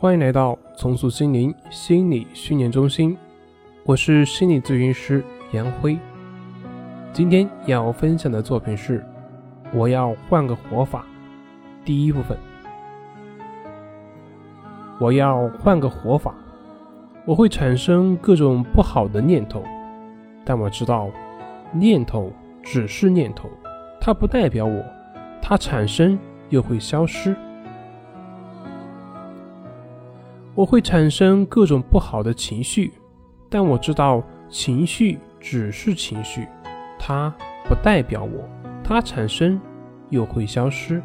欢迎来到重塑心灵心理训练中心，我是心理咨询师杨辉。今天要分享的作品是《我要换个活法》第一部分。我要换个活法，我会产生各种不好的念头，但我知道，念头只是念头，它不代表我，它产生又会消失。我会产生各种不好的情绪，但我知道情绪只是情绪，它不代表我，它产生又会消失。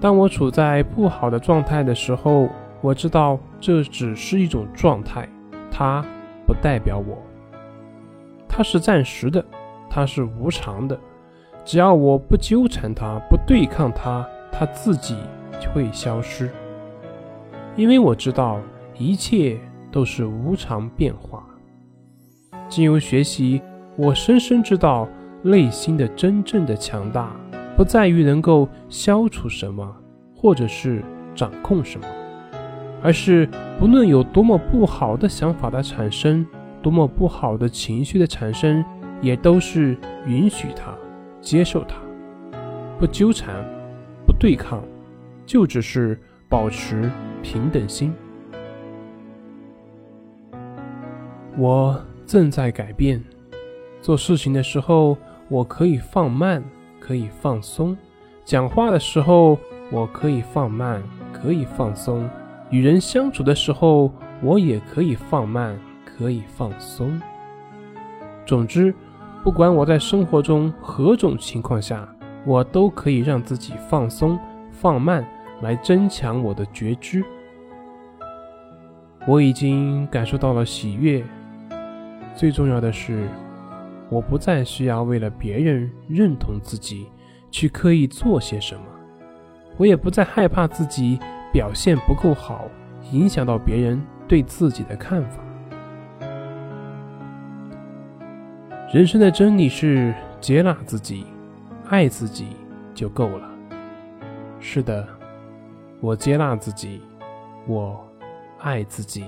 当我处在不好的状态的时候，我知道这只是一种状态，它不代表我，它是暂时的，它是无常的。只要我不纠缠它，不对抗它，它自己就会消失。因为我知道一切都是无常变化。经由学习，我深深知道内心的真正的强大，不在于能够消除什么，或者是掌控什么，而是不论有多么不好的想法的产生，多么不好的情绪的产生，也都是允许它，接受它，不纠缠，不对抗，就只是保持。平等心，我正在改变。做事情的时候，我可以放慢，可以放松；讲话的时候，我可以放慢，可以放松；与人相处的时候，我也可以放慢，可以放松。总之，不管我在生活中何种情况下，我都可以让自己放松、放慢。来增强我的觉知。我已经感受到了喜悦。最重要的是，我不再需要为了别人认同自己去刻意做些什么。我也不再害怕自己表现不够好，影响到别人对自己的看法。人生的真理是接纳自己，爱自己就够了。是的。我接纳自己，我爱自己。